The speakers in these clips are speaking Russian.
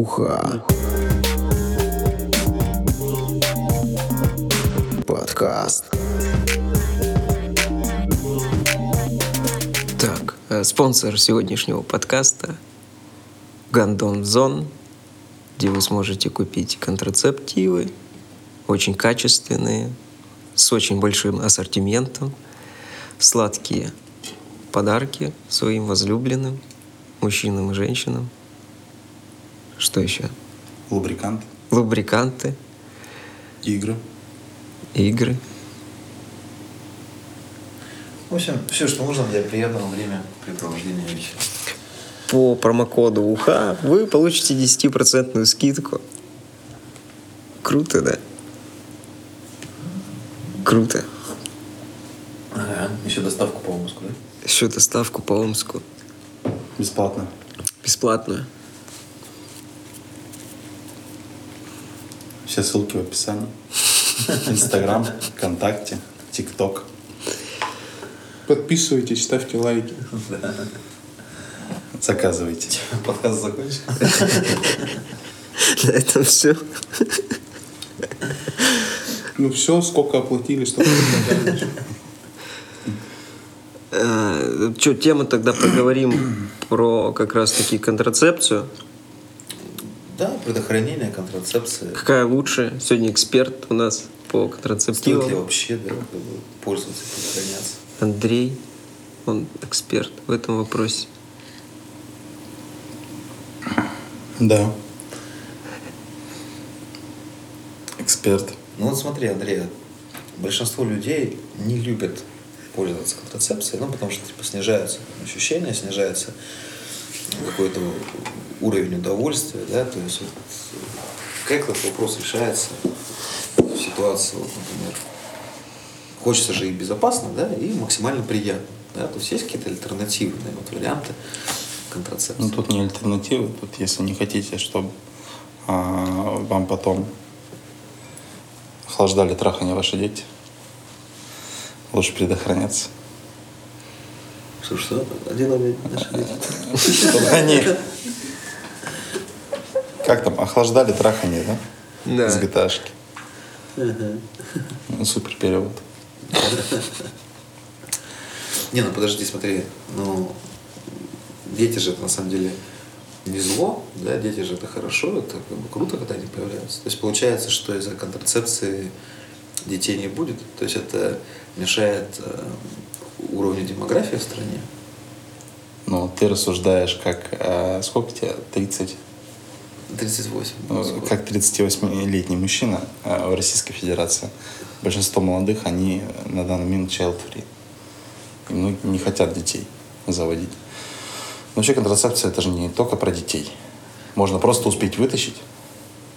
Уха. Подкаст. Так, э, спонсор сегодняшнего подкаста Гандон Зон, где вы сможете купить контрацептивы, очень качественные, с очень большим ассортиментом, сладкие подарки своим возлюбленным, мужчинам и женщинам. Что еще? Лубрикант, Лубриканты, игры. игры. В общем, все, что нужно для приятного времяпрепровождения вечера. По промокоду УХА вы получите 10% скидку. Круто, да? Круто. Ага. Еще доставку по Омску, да? Еще доставку по Омску. Бесплатно. Бесплатную. Все ссылки в описании. Инстаграм, ВКонтакте, ТикТок. Подписывайтесь, ставьте лайки. Заказывайте. Подкаст закончен. На этом все. Ну все, сколько оплатили, столько и Что, тему тогда поговорим про как раз-таки контрацепцию. Да, предохранение, контрацепция. Какая лучше? Сегодня эксперт у нас по Стоит ли контрацептивам. вообще да, пользоваться, предохраняться? Андрей, он эксперт в этом вопросе. Да. Эксперт. Ну вот смотри, Андрей, большинство людей не любят пользоваться контрацепцией, ну, потому что типа, снижаются ощущения, снижается какой-то уровень удовольствия, да, то есть вот, как этот вопрос решается в ситуации, вот, например, хочется же и безопасно, да, и максимально приятно, да, то есть есть какие-то альтернативные вот варианты контрацепции. Ну тут не альтернативы. Тут если не хотите, чтобы а, вам потом охлаждали трахание ваши дети, лучше предохраняться. Что? Один обед наши дети. Чтобы они... Как там, охлаждали трахание, да? Да. Из GTA-шки. Ну, супер перевод. Не, ну подожди, смотри, ну дети же это на самом деле не зло, да, дети же это хорошо, это как бы круто, когда они появляются. То есть получается, что из-за контрацепции детей не будет, то есть это мешает э, уровню демографии в стране. Ну, ты рассуждаешь как... а, сколько тебе? 30? 38. Ну, как 38-летний мужчина а, в Российской Федерации. Большинство молодых, они на данный момент child free. И многие не хотят детей заводить. Но вообще контрацепция это же не только про детей. Можно просто успеть вытащить.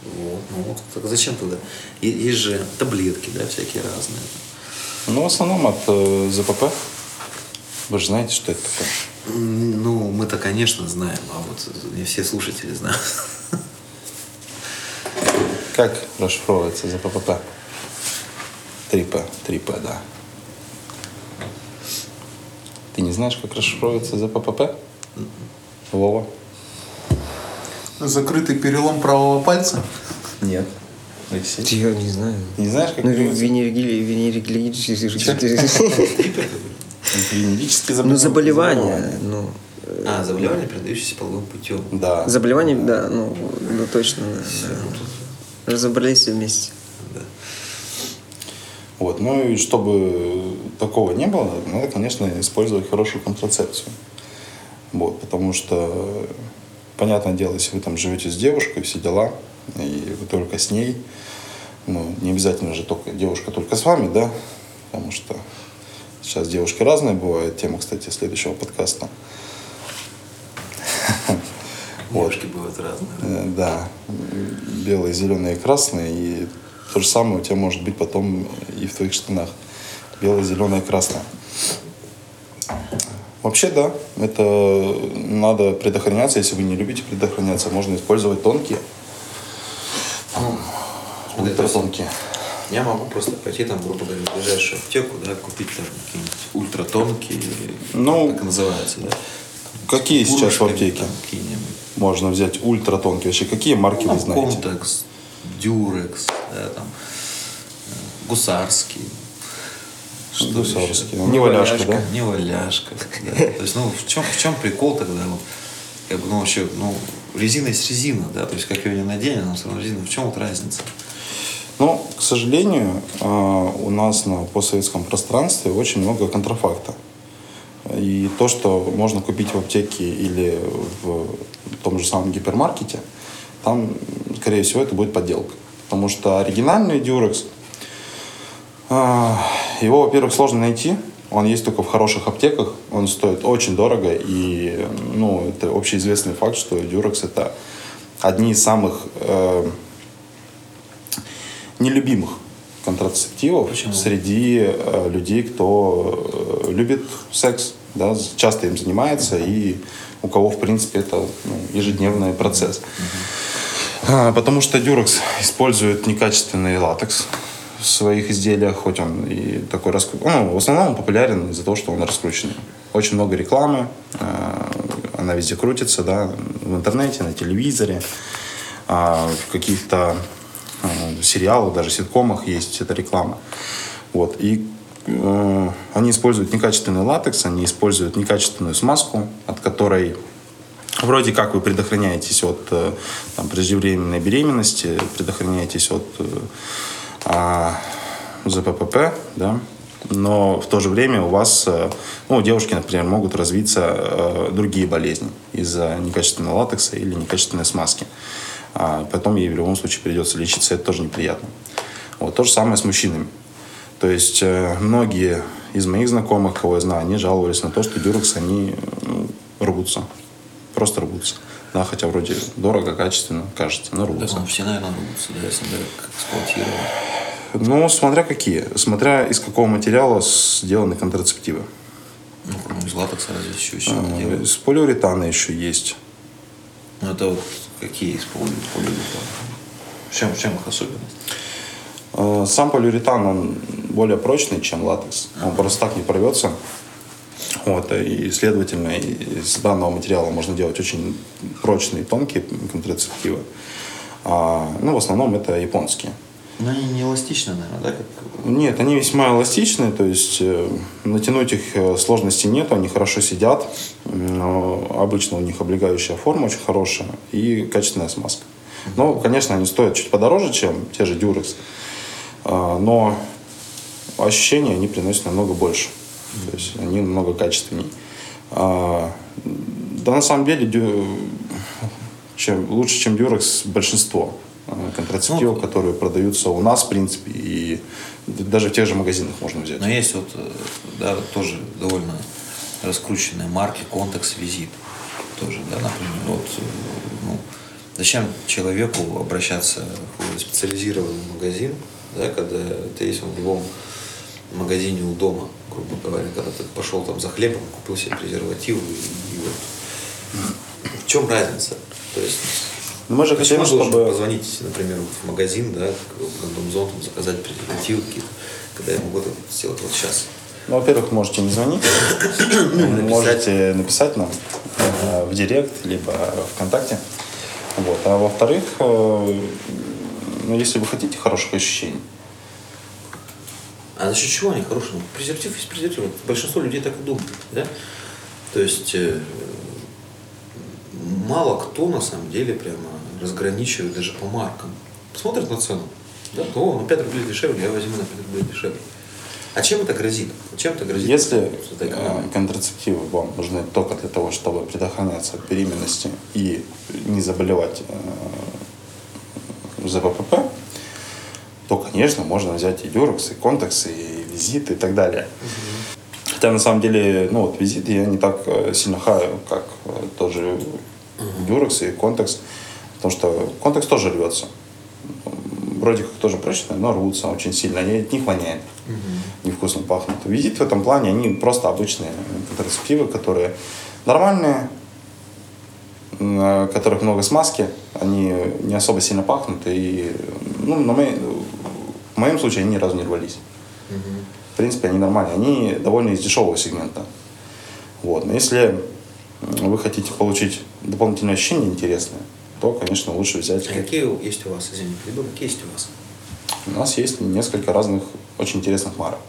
Вот, ну вот, так зачем тогда? Есть же таблетки, да, всякие разные. Но в основном от э, ЗПП. Вы же знаете, что это такое. Ну, мы-то, конечно, знаем, а вот не все слушатели знают. Как расшифровывается ЗПП? ЗПП. ЗПП, да. Ты не знаешь, как расшифровывается ЗПП? Вова? Закрытый перелом правого пальца. Нет. Алексей? Я не знаю. Не знаешь, как Ну, переводится? венерические Венерические Ну, заболевания. Ну, А, заболевание, передающееся половым путем. Да. заболевания, да, ну, ну точно. да, да. Разобрались все вместе. Вот. Ну и чтобы такого не было, надо, конечно, использовать хорошую контрацепцию. Вот, потому что, понятное дело, если вы там живете с девушкой, все дела, и вы только с ней, ну, не обязательно же только девушка только с вами, да, потому что сейчас девушки разные бывают. Тема, кстати, следующего подкаста. Девушки бывают разные. Э, Да, белые, зеленые, красные. И то же самое у тебя может быть потом и в твоих штанах. Белое, зеленое, красное. Вообще, да, это надо предохраняться. Если вы не любите предохраняться, можно использовать тонкие. Ультратонкие. Я могу просто пойти там, грубо говоря, в ближайшую аптеку, да, купить там какие-нибудь ультратонкие, Ну, так и называются, да. Какие сейчас в аптеке? там. Можно взять ультратонкий. Вообще, какие марки Ну, вы знаете? Контекс, Дюрекс, да, там, э, Гусарский. Что Гусарский. Ну, не валяшка, да? Не валяшка. да. То есть, ну, в чем, в чем прикол тогда? Вот, как бы, ну, вообще, ну, резина есть резина, да, то есть, как ее не надень, она все равно резина. В чем вот разница? Но, к сожалению, э, у нас на постсоветском пространстве очень много контрафакта. И то, что можно купить в аптеке или в том же самом гипермаркете, там, скорее всего, это будет подделка. Потому что оригинальный Durex, э, его, во-первых, сложно найти. Он есть только в хороших аптеках. Он стоит очень дорого. И ну, это общеизвестный факт, что Durex это одни из самых э, нелюбимых контрацептивов Почему? среди э, людей, кто э, любит секс, да, часто им занимается и у кого, в принципе, это ну, ежедневный процесс. А, Потому что Durex использует некачественный латекс в своих изделиях, хоть он и такой раскрученный. Ну, в основном он популярен из-за того, что он раскрученный. Очень много рекламы, э, она везде крутится, да, в интернете, на телевизоре, а, в каких-то э, сериалах, даже ситкомах есть эта реклама. Вот. И э, они используют некачественный латекс, они используют некачественную смазку, от которой вроде как вы предохраняетесь от э, там, преждевременной беременности, предохраняетесь от э, а, ЗППП, да, но в то же время у вас, э, ну, у девушки, например, могут развиться э, другие болезни из-за некачественного латекса или некачественной смазки. А потом ей в любом случае придется лечиться, это тоже неприятно. Вот, то же самое с мужчинами. То есть э, многие из моих знакомых, кого я знаю, они жаловались на то, что дюрекс, они ну, рвутся. Просто рвутся. Да, хотя вроде дорого, качественно, кажется, но рвутся. ну, все, наверное, рвутся, да, если эксплуатировать. Ну, смотря какие. Смотря из какого материала сделаны контрацептивы. Ну, из латекса разве еще еще А? Из полиуретана еще есть. Ну, это вот какие из поли- полиуретана? В чем, в чем их особенность? Э, Сам полиуретан, он более прочный, чем латекс. Он просто так не порвется. Вот, и, следовательно, из данного материала можно делать очень прочные, тонкие контрацептивы. А, ну, в основном это японские. Ну, они не эластичны, наверное, да? Как... Нет, они весьма эластичные, то есть э, натянуть их э, сложности нет, они хорошо сидят. Но обычно у них облегающая форма очень хорошая и качественная смазка. Но, конечно, они стоят чуть подороже, чем те же Durex, А, но ощущения они приносят намного больше. То есть они намного качественнее. А, Да, на самом деле, чем, лучше, чем Durex, большинство э, контрацептивов, которые продаются у нас, в принципе, и даже в тех же магазинах можно взять. Но есть вот, э, да, тоже довольно раскрученные марки, контекс, визит. Тоже, да, например, вот, э, ну, зачем человеку обращаться в специализированный магазин, да, когда ты есть в любом магазине у дома, грубо говоря, когда ты пошел там за хлебом, купил себе презерватив и, и вот. В чем разница? То есть Но мы же Почему хотим, должен чтобы... позвонить, например, в магазин, да, к кондомзонтам, заказать презервативы какие-то, когда я могу это сделать вот сейчас? Ну, во-первых, можете не звонить, можете написать нам э, в директ, либо ВКонтакте. Вот. А во-вторых, э, ну, если вы хотите хороших ощущений, А за счет чего они хорошие? Ну, презерватив есть презерватив. Большинство людей так и думают, да? То есть э, мало кто на самом деле прямо разграничивает даже по маркам. Смотрят на цену, да, то на 5 рублей дешевле, я возьму на 5 рублей дешевле. А чем это грозит? Чем это грозит? если э, контрацептивы вам нужны только для того, чтобы предохраняться от беременности и не заболевать э, ЗППП, то, конечно, можно взять и дюрекс, и контекс, и визит, и так далее. Хотя, на самом деле, ну, вот визит я не так э, сильно хаю, как тоже дюрекс и контекс, потому что контекс тоже рвется. Вроде как тоже прочные, но рвутся очень сильно, и от них воняет, невкусно пахнут. Визит в этом плане, они просто обычные контрацептивы, которые нормальные, на которых много смазки, они не особо сильно пахнут, и ну, на моей- в моем случае они ни разу не рвались. В принципе, они нормальные. Они довольно из дешевого сегмента. Вот. Но если вы хотите получить дополнительные ощущения интересные, то, конечно, лучше взять. А какие есть у вас, извини, перебил, какие есть у вас? У нас есть несколько разных очень интересных марок.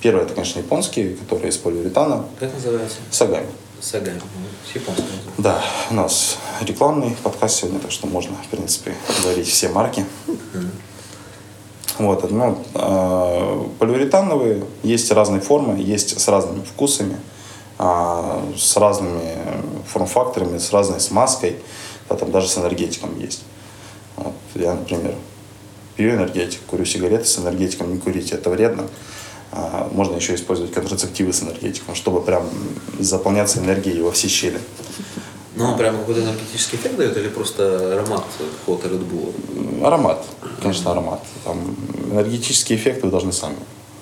Первое, это, конечно, японские, которые из полиуретана. Как называется? Сагами. Сагами. Ну, с японского. Да, у нас рекламный подкаст сегодня, так что можно, в принципе, говорить все марки. Вот, ну, э, полиуретановые, есть разные формы, есть с разными вкусами, а, с разными форм-факторами, с разной смазкой, да, там даже с энергетиком есть. Вот, я, например, пью энергетик, курю сигареты с энергетиком, не курите, это вредно. А, можно еще использовать контрацептивы с энергетиком, чтобы прям заполняться энергией во все щели. Ну, он прям какой-то энергетический эффект дает или просто аромат какого-то Red Bull? Аромат, конечно, аромат. Там энергетический эффект вы должны сами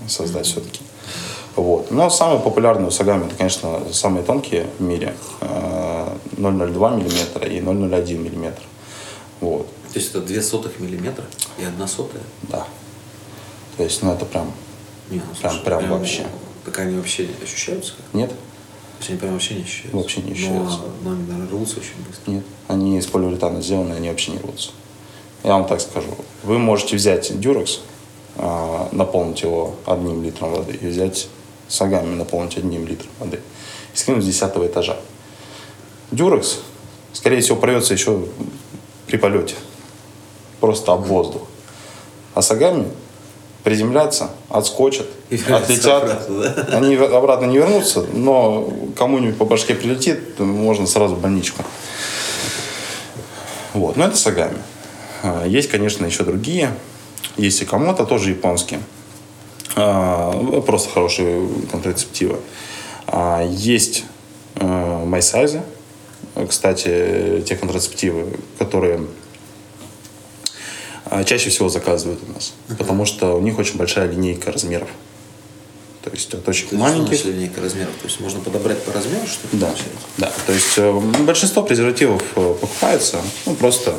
создать все-таки. Вот. Но самые популярные у Сагами, это, конечно, самые тонкие в мире. э, 0,02 мм и 0,01 мм. Вот, То есть это две сотых миллиметра и одна сотая? да. То есть, ну это прям, Не, ну, Прям- слушай, прям вообще. Так они вообще ощущаются как? нет? То есть они прям вообще не ощущаются? Вообще не ощущаются. Но, но они, наверное, рвутся очень быстро. Нет. Они из полиуретана сделаны, они вообще не рвутся. Я вам так скажу. Вы можете взять дюрекс, а, наполнить его одним литром воды, и взять сагами наполнить одним литром воды. И скинуть с десятого этажа. Дюрекс, скорее всего, порвется еще при полете. Просто об воздух. А сагами приземлятся, отскочат, И отлетят. обратно, да? Они обратно не вернутся, но кому-нибудь по башке прилетит, можно сразу в больничку. Вот, но это сагами. А, Есть, конечно, еще другие. Есть и комота, тоже японские. А, Просто хорошие контрацептивы. А, Есть э, майсайзы. Кстати, те контрацептивы, которые а, чаще всего заказывают у нас. Потому что у них очень большая линейка размеров. То есть от очень То есть маленьких значит линейка размеров? То есть можно подобрать по размеру, что ли? да, получается? да. То есть э, большинство презервативов э, покупается, ну, просто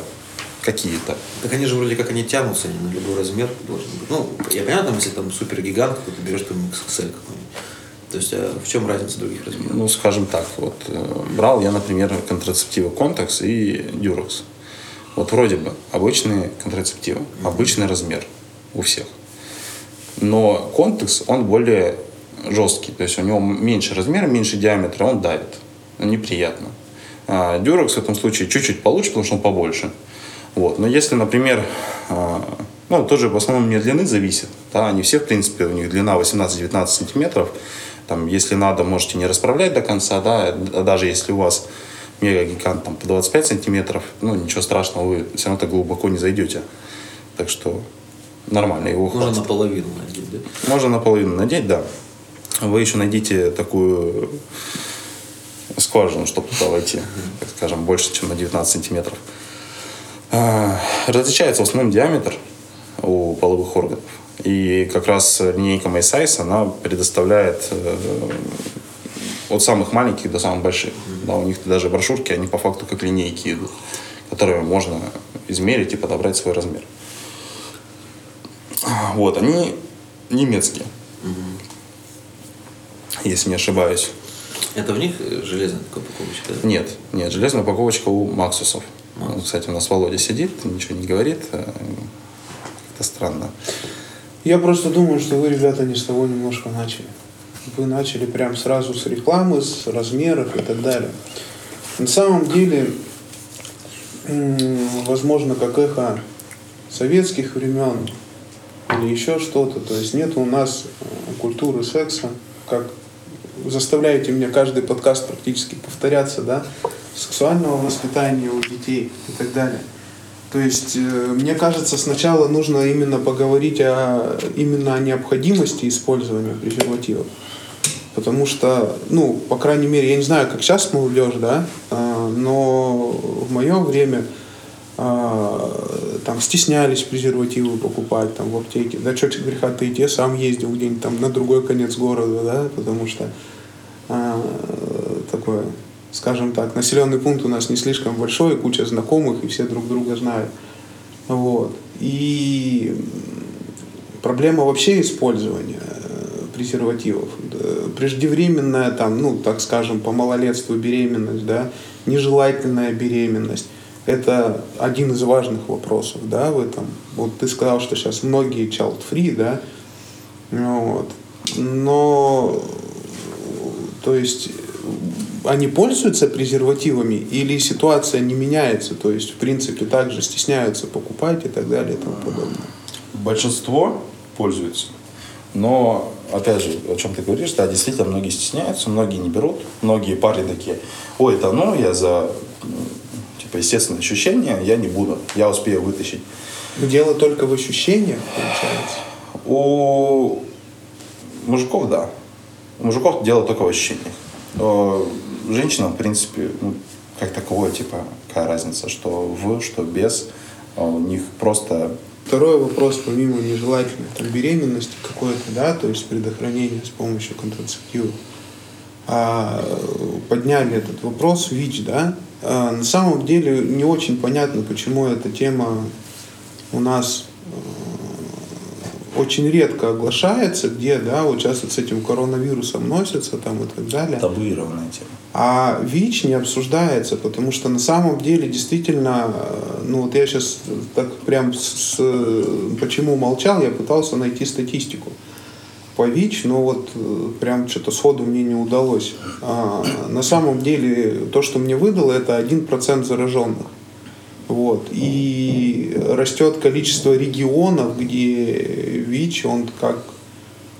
какие-то. Так они же вроде как они тянутся, они на любой размер должны быть. Ну, я понимаю, там, если там супергигант какой-то берешь, там XXL какой-нибудь. То есть, а в чем разница других размеров? Ну, скажем так, вот э, брал я, например, контрацептивы Contex и Durex. Вот вроде бы обычные контрацептивы, обычный размер у всех. Но Contex, он более жесткий, то есть у него меньше размера, меньше диаметра, он давит. Неприятно. А Durex в этом случае чуть-чуть получше, потому что он побольше. Вот. Но если, например, а, ну, тоже в основном не длины зависит, да, они все, в принципе, у них длина 18-19 сантиметров, там, если надо, можете не расправлять до конца, да, даже если у вас мегагигант там по 25 сантиметров, ну, ничего страшного, вы все равно так глубоко не зайдете. Так что нормально, его Можно хватит. наполовину надеть, да? Можно наполовину надеть, да. Вы еще найдите такую скважину, чтобы туда войти, так скажем, больше, чем на 19 сантиметров. А, Различается в основном диаметр у половых органов. И как раз линейка MySize, она предоставляет э, от самых маленьких до самых больших. Да, у них даже брошюрки, они по факту как линейки идут, которые можно измерить и подобрать свой размер. Вот, они немецкие, если не ошибаюсь. Это в них э, железная упаковочка, да? Нет, нет, железная упаковочка у Максусов. Кстати, у нас Володя сидит, ничего не говорит. э, Это странно. Я просто думаю, что вы, ребята, не с того немножко начали. Вы начали прям сразу с рекламы, с размеров и так далее. На самом деле, возможно, как эхо советских времен или еще что-то. То есть нет у нас э, культуры секса, как заставляете меня каждый подкаст практически повторяться, да, сексуального воспитания у детей и так далее. То есть, э, мне кажется, сначала нужно именно поговорить о, именно о необходимости использования презервативов. Потому что, ну, по крайней мере, я не знаю, как сейчас молодежь, да, а, но в мое время а, там стеснялись презервативы покупать там в аптеке. Да что греха таить, я сам ездил где-нибудь там на другой конец города, да, потому что скажем так, населенный пункт у нас не слишком большой, куча знакомых, и все друг друга знают. Вот. И проблема вообще использования. презервативов. Э, Преждевременная, там, ну, так скажем, по малолетству беременность, да, нежелательная беременность. Это один из важных вопросов, да, в этом. Вот ты сказал, что сейчас многие child-free, да, вот. Но, то есть, они пользуются презервативами или ситуация не меняется, то есть, в принципе, также стесняются покупать и так далее и тому подобное. Большинство пользуются. Но, опять же, о чем ты говоришь, да, действительно, многие стесняются, многие не берут. Многие парни такие, ой, это ну, я за, типа, естественное ощущение, я не буду, я успею вытащить. Дело только в ощущениях, получается. У мужиков, да. У мужиков дело только в ощущениях. Женщинам, в принципе, ну, как таковое, типа, какая разница, что в, что без. А У них просто Второй вопрос, помимо нежелательной там, беременности какой-то, да, то есть предохранения с помощью контрацептивов, а, подняли этот вопрос ВИЧ, да. А, на самом деле не очень понятно, почему эта тема у нас очень редко оглашается, где, да, вот сейчас вот с этим коронавирусом носятся там и так далее. табуированная тема. А ВИЧ не обсуждается, потому что на самом деле действительно, э, ну вот я сейчас так прям с, почему молчал, я пытался найти статистику по ВИЧ, но вот э, прям что-то сходу мне не удалось. А, на самом деле то, что мне выдало, это 1% зараженных. Вот. И растет количество регионов, где ВИЧ, он как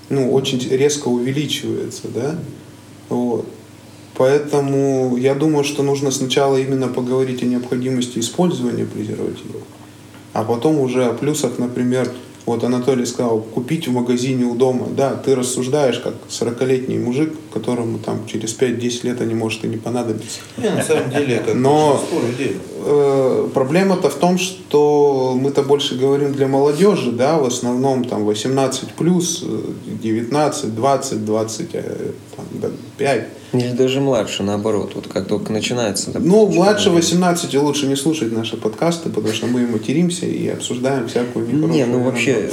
ну, очень резко увеличивается, да, вот. Поэтому я думаю, что нужно сначала именно поговорить о необходимости использования презервативов, а потом уже о плюсах, например, вот Анатолий сказал, купить в магазине у дома. Да, ты рассуждаешь как 40-летний мужик, которому там через 5-10 лет они может и не понадобиться. Не, на самом деле, как Но- большинство людей. Э, Проблема-то в том, что мы-то больше говорим для молодежи, да, в основном там 18 плюс, 19, 20, 25. Или даже младше, наоборот. Вот как только начинается. допустим, Ну, младше 18 лучше не слушать наши подкасты, потому что мы материмся и обсуждаем всякую нехорошую Не, ну вообще.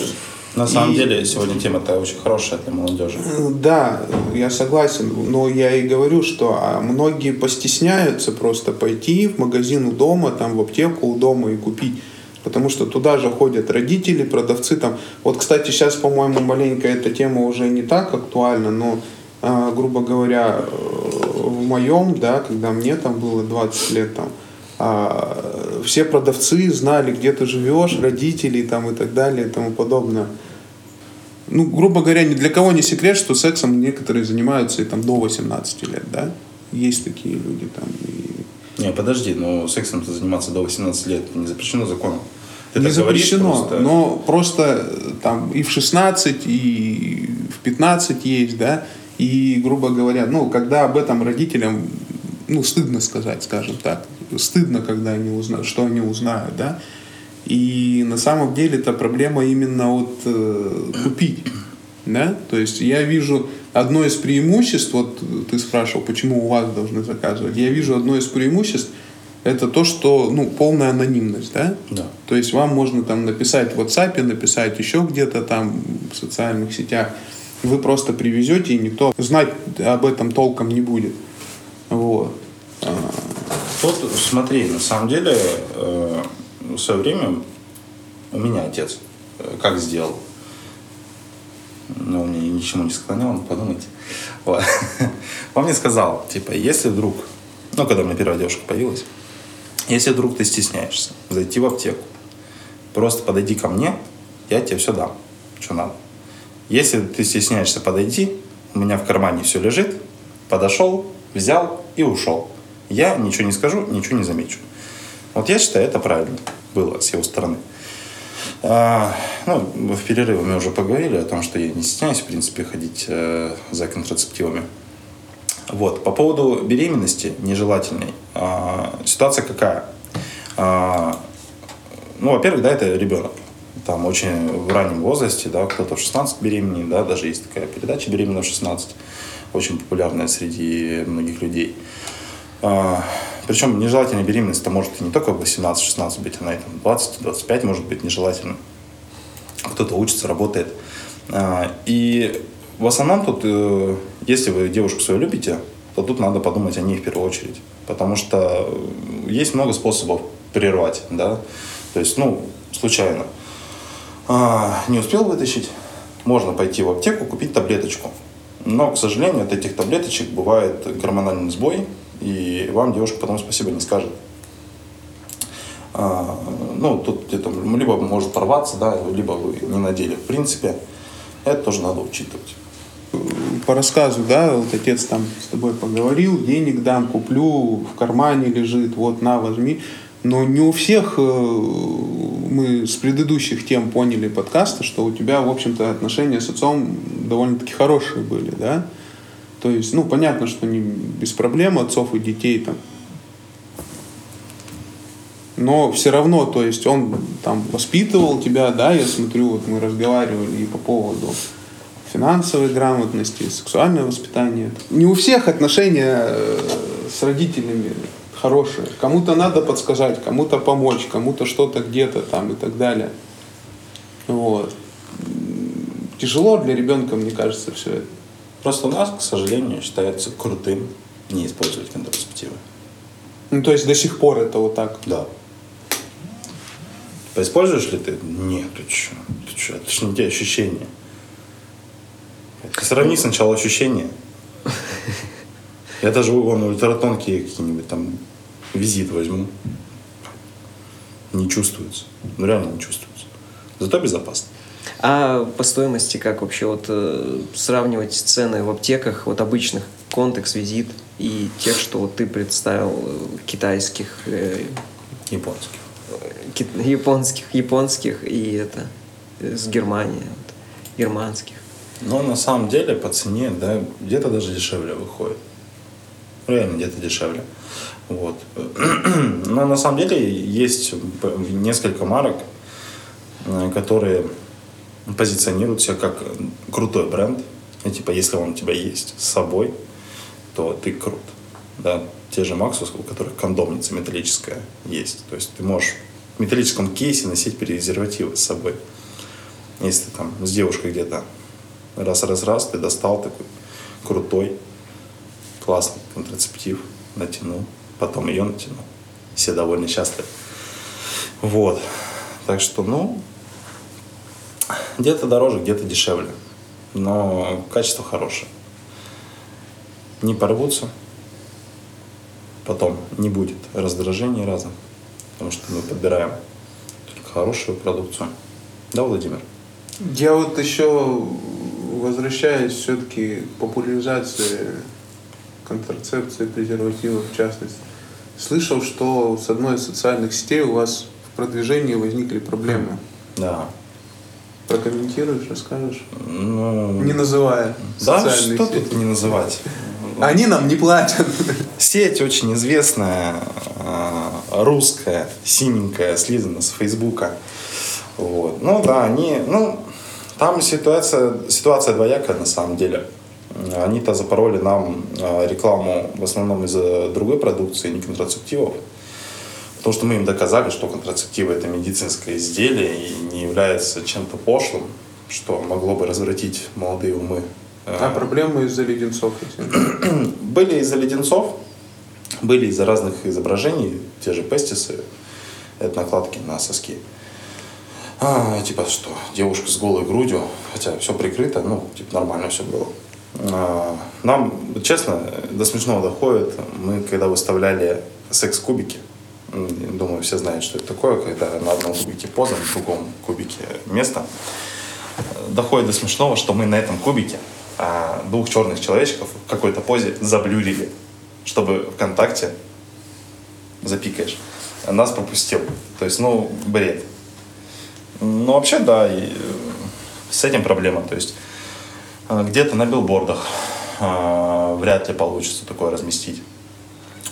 На самом И- деле, сегодня тема-то очень хорошая для молодежи. Э, Да, я согласен, но я и говорю, что а, многие постесняются просто пойти в магазин у дома, там в аптеку у дома и купить. Потому что туда же ходят родители, продавцы там. Вот, кстати, сейчас, по-моему, маленько эта тема уже не так актуальна, но, а, грубо говоря, э, в моем, да, когда мне там было 20 лет, там, а, все продавцы знали, где ты живешь, родители там и так далее и тому подобное. Ну, грубо говоря, ни для кого не секрет, что сексом некоторые занимаются и там до 18 лет, да? Есть такие люди там. И... Не, подожди, но сексом-то заниматься до 18 лет не запрещено законом. Ты не запрещено, просто. но просто там и в 16, и в 15 есть, да? И, грубо говоря, ну, когда об этом родителям, ну, стыдно сказать, скажем так. Стыдно, когда они узнают, что они узнают, да? И на самом деле это проблема именно вот э, купить, да? То есть я вижу одно из преимуществ, вот ты спрашивал, почему у вас должны заказывать, я вижу одно из преимуществ, это то, что, ну, полная анонимность, да? Да. То есть вам можно там написать в WhatsApp, написать еще где-то там в социальных сетях. Вы просто привезете, и никто знать об этом толком не будет. Вот. Вот смотри, на самом деле, э, в свое время у меня отец э, как сделал. Ну, он меня ничему не склонял, подумайте. Вот. Он мне сказал, типа, если вдруг, ну, когда у меня первая девушка появилась, если вдруг ты стесняешься зайти в аптеку, просто подойди ко мне, я тебе все дам, что надо. Если ты стесняешься подойти, у меня в кармане все лежит, подошел, взял и ушел. Я ничего не скажу, ничего не замечу. Вот я считаю, это правильно было с его стороны. А, ну, в перерыве мы уже поговорили о том, что я не стесняюсь, в принципе, ходить э, за контрацептивами. Вот. По поводу беременности нежелательной. а, ситуация какая? А, ну, во-первых, да, это ребенок. Там очень в раннем возрасте, да, кто-то в 16 беременный, да, даже есть такая передача «Беременна в 16», очень популярная среди многих людей. А, причем нежелательная беременность это может не только в 18-16 быть, она и там 20-25 может быть нежелательно. Кто-то учится, работает. А, и в основном тут, э, если вы девушку свою любите, то тут надо подумать о ней в первую очередь. Потому что э, есть много способов прервать, да. То есть, ну, случайно. А, не успел вытащить, можно пойти в аптеку, купить таблеточку. Но, к сожалению, от этих таблеточек бывает гормональный сбой, и вам девушка потом спасибо не скажет. А, ну, тут где-то либо может порваться, да, либо вы не надели. В принципе, это тоже надо учитывать. По рассказу, да, вот отец там с тобой поговорил, денег дам, куплю, в кармане лежит, вот на, возьми. Но не у всех э, мы с предыдущих тем поняли подкаста, что у тебя, в общем-то, отношения с отцом довольно-таки хорошие были, да? То есть, ну, понятно, что не без проблем отцов и детей там. Но все равно, то есть он там воспитывал тебя, да, я смотрю, вот мы разговаривали и по поводу финансовой грамотности, сексуального воспитания. Не у всех отношения э, с родителями хорошие. Кому-то надо подсказать, кому-то помочь, кому-то что-то где-то там и так далее. Вот. Тяжело для ребенка, мне кажется, все это. Просто у нас, к сожалению, считается крутым не использовать контрацептивы. Ну, то есть до сих пор это вот так. Да. Используешь ли ты? Нет, ты что? Ты что? Это же не те ощущения. Ты сравни сначала ощущения. Я даже вон ультратонкие какие-нибудь там визит возьму. Не чувствуется. Ну реально не чувствуется. Зато безопасно. А по стоимости как вообще вот э, сравнивать цены в аптеках, вот обычных контекс, визит и тех, что вот ты представил э, китайских, э, Японских. ки- японских, японских и это с Германии, вот, германских. Но на самом деле по цене, да, где-то даже дешевле выходит. Реально где-то дешевле. Вот. Но на самом деле есть несколько марок, которые позиционируют себя как крутой бренд. И типа, если он у тебя есть с собой, то ты крут. Да? Те же Maxus, у которых кондомница металлическая есть. То есть ты можешь в металлическом кейсе носить презервативы с собой. Если ты там с девушкой где-то раз-раз-раз, ты достал такой крутой, классный контрацептив, натянул, потом ее натянул. Все довольно счастливы. Вот. Так что, ну, где-то дороже, где-то дешевле. Но качество хорошее. Не порвутся. Потом не будет раздражений разом. Потому что мы подбираем только хорошую продукцию. Да, Владимир? Я вот еще возвращаюсь все-таки к популяризации контрацепции, презервативов в частности. Слышал, что с одной из социальных сетей у вас в продвижении возникли проблемы. Да. Прокомментируешь, расскажешь? Ну, Не называя да, что сети. тут не называть? Они нам не платят. Сеть очень известная, э, русская, синенькая, слизана с Фейсбука. Вот. Ну да, они, ну, там ситуация, ситуация двоякая на самом деле. Они-то запороли нам э, рекламу в основном из-за другой продукции, не контрацептивов. Потому что мы им доказали, что контрацептивы это медицинское изделие и не является чем-то пошлым, что могло бы развратить молодые умы. Э, А проблемы из-за леденцов были из-за леденцов, были из-за разных изображений, те же пестисы, это накладки на соски. А, типа что, девушка с голой грудью, хотя все прикрыто, ну, типа нормально все было. А, нам, честно, до смешного доходит, мы когда выставляли секс-кубики, думаю, все знают, что это такое, когда на одном кубике поза, на другом кубике место, доходит до смешного, что мы на этом кубике а, двух черных человечков в какой-то позе заблюрили, чтобы ВКонтакте запикаешь. Нас пропустил. То есть, ну, бред. Ну, вообще, да, и, э, с этим проблема. То есть, э, где-то на билбордах э, вряд ли получится такое разместить.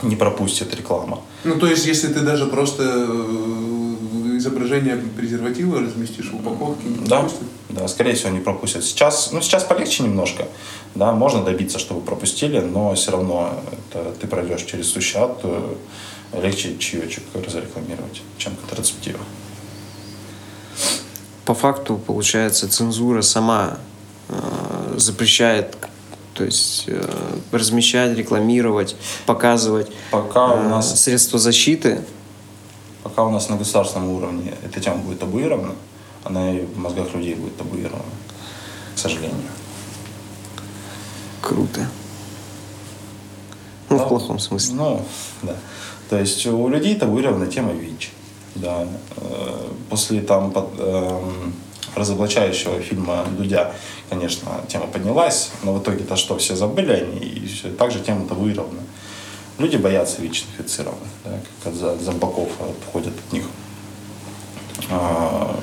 Не пропустит реклама. Ну, то есть, если ты даже просто э, изображение презерватива разместишь в упаковке, не Да, пропустят? да, скорее всего, не пропустят. Сейчас, ну, сейчас полегче немножко. Да, можно добиться, чтобы пропустили, но все равно это ты пройдешь через сущий ад, э, легче чаечек разрекламировать, чем контрацептивы. По факту, получается, цензура сама э, запрещает то есть э, размещать, рекламировать, показывать Пока у э, нас- средства защиты. Пока у нас на государственном уровне эта тема будет табуирована, она и в мозгах людей будет табуирована, к сожалению. Круто. Ну, Да. в плохом смысле. Ну, да. То есть у людей табуирована тема ВИЧ. Да. Э, После там под- эм, разоблачающего фильма Дудя, конечно, тема поднялась, но в итоге-то что, все забыли они, и все, также тема табуирована. Люди боятся ВИЧ-инфицированных, да, как от зомбаков отходят от них. А,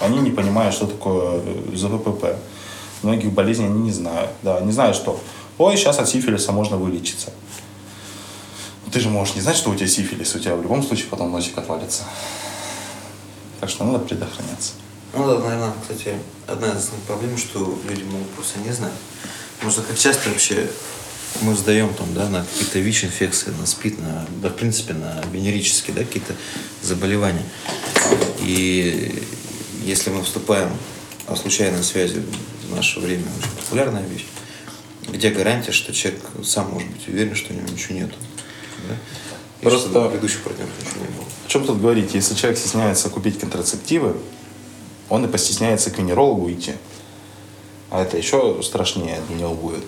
Они не понимают, что такое ЗВПП. Многих болезней они не знают. Да, не знают, что ой, сейчас от сифилиса можно вылечиться. Ты же можешь не знать, что у тебя сифилис, у тебя в любом случае потом носик отвалится. Так что надо предохраняться. Ну да, наверное, кстати, одна из основных проблем, что люди могут просто не знать. Потому что как часто вообще мы сдаем там, да, на какие-то ВИЧ-инфекции, на СПИД, на, да, в принципе, на венерические, да, какие-то заболевания. И если мы вступаем о случайной связи в наше время очень популярная вещь, где гарантия, что человек сам может быть уверен, что у него ничего нету. Да? И Просто- предыдущих партнеров ничего не было. О чем тут говорить? Если человек стесняется купить контрацептивы, он и постесняется к венерологу идти. А это еще страшнее для него будет.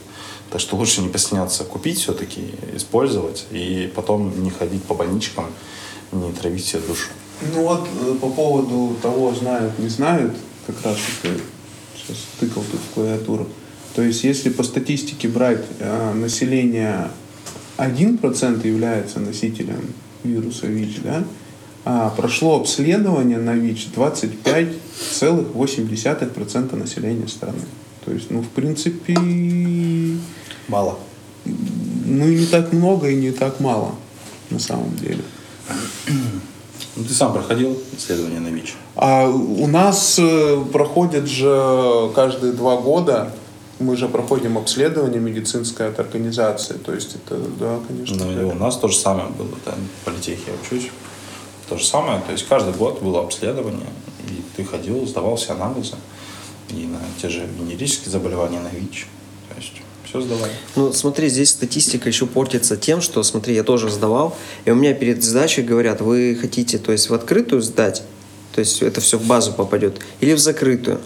Так что лучше не постесняться купить все-таки, использовать, и потом не ходить по больничкам, не травить себе душу. Ну вот э, по поводу того, знают, не знают, как раз ты сейчас тыкал тут в клавиатуру. То есть если по статистике брать э, население 1% является носителем вируса ВИЧ, да, прошло обследование на ВИЧ 25,8% населения страны. То есть, ну, в принципе, Мало. ну и не так много, и не так мало на самом деле. Ну, ты сам проходил исследование на ВИЧ? А у нас э, проходят же каждые два года, мы же проходим обследование медицинское от организации. То есть это, да, конечно. Ну, и у нас то же самое было, да, в политехе я учусь. То же самое, то есть каждый год было обследование, и ты ходил, сдавал все анализы, и на те же венерические заболевания, на ВИЧ. То есть все сдавали. Ну, смотри, здесь статистика еще портится тем, что, смотри, я тоже сдавал, и у меня перед сдачей говорят, вы хотите, то есть в открытую сдать, то есть это все в базу попадет, или в закрытую.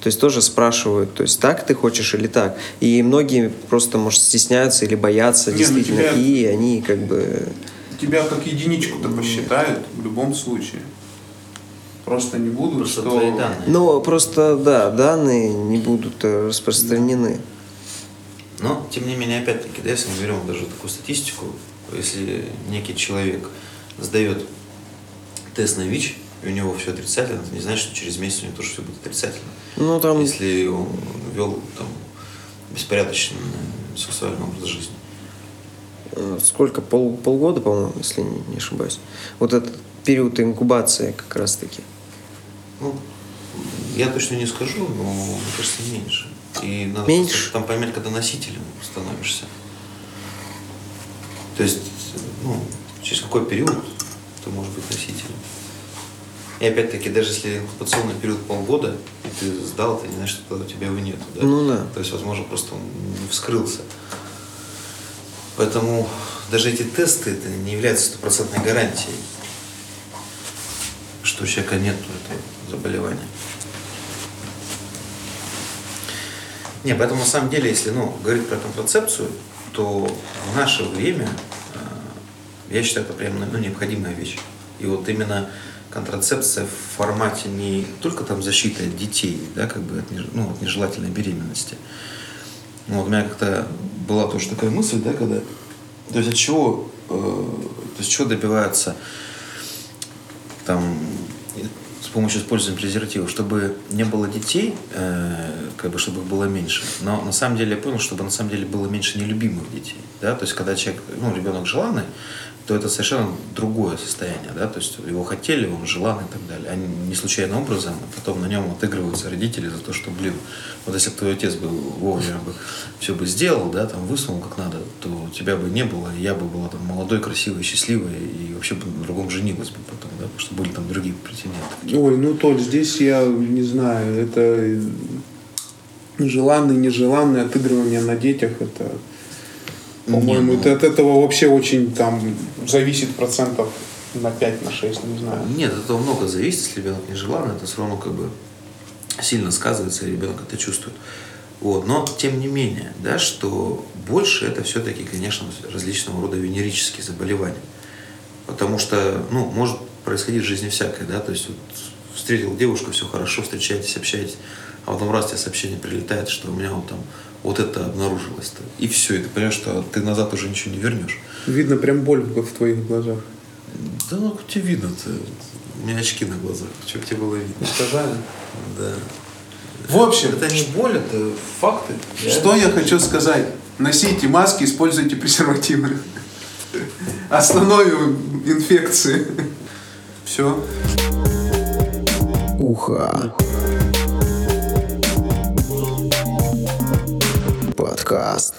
То есть тоже спрашивают, то есть так ты хочешь или так. И многие просто, может, стесняются или боятся Не, ну действительно, тебя- и они как бы... Тебя как единичку-то посчитают в любом случае. Просто не будут, Просто что... твои данные. Ну, просто, да, данные не будут э, распространены. Но, тем не менее, опять-таки, да, если мы берем даже такую статистику, если некий человек сдает тест на ВИЧ, и у него все отрицательно, это не значит, что через месяц у него тоже все будет отрицательно. Ну, там... Если он вел там, беспорядочный сексуальный образ жизни. Э, сколько, пол, полгода, по-моему, если не, не ошибаюсь. Вот этот период инкубации как раз-таки. Ну, я точно не скажу, но мне кажется, меньше. И надо Меньше? просто там поймать, когда носителем становишься. То есть, ну, через какой период ты можешь быть носителем. И опять-таки, даже если инкубационный период полгода, и ты сдал, это не значит, что у тебя его нет. Да? Ну да. То есть, возможно, просто он не вскрылся. Поэтому даже эти тесты это не являются стопроцентной гарантией, что у человека нет этого заболевания. Не, поэтому на самом деле, если ну, говорить про контрацепцию, то в наше время, э, я считаю, это прям ну, необходимая вещь. И вот именно контрацепция в формате не только там защиты от детей, да, как бы от, ну, от нежелательной беременности. Ну, вот у меня как-то была тоже такая мысль, да, когда... То есть от чего, э, то есть чего добиваются там с помощью использования презервативов, чтобы не было детей, э, как бы чтобы их было меньше. Но на самом деле я понял, чтобы на самом деле было меньше нелюбимых детей. Да? То есть когда человек, ну, ребенок желанный, то это совершенно другое состояние, да, то есть его хотели, он желанный и так далее. Они не случайным образом, а потом на нем отыгрываются родители за то, что, блин, вот если бы твой отец бы вовремя бы все бы сделал, да, там высунул как надо, то тебя бы не было, и я бы была там молодой, красивой, счастливой, и вообще бы на другом женилась бы потом, да, потому что были там другие претенденты. Ой, ну, Толь, здесь я не знаю, это... желанные, нежеланные отыгрывания на детях, это, по-моему, ну- от этого вообще очень там зависит процентов на 5, на 6, не знаю. Нет, от этого много зависит, если ребенок нежеланный, это все равно как бы сильно сказывается, и ребенок это чувствует. Вот. Но, тем не менее, да, что больше это все-таки, конечно, различного рода венерические заболевания. Потому что, ну, может происходить в жизни всякое, да, то есть вот встретил девушку, все хорошо, встречаетесь, общаетесь, а потом раз тебе сообщение прилетает, что у меня вот там вот это обнаружилось. -то. И все, и ты понимаешь, что ты назад уже ничего не вернешь. Видно прям боль в в твоих глазах. Да ну тебе видно-то? У меня очки на глазах. Что тебе было видно? Сказали? Да. В общем, Это не боль, это факты. Что я хочу сказать? Носите маски, используйте презервативы. Остановим инфекции. Все. Уха. Подкаст.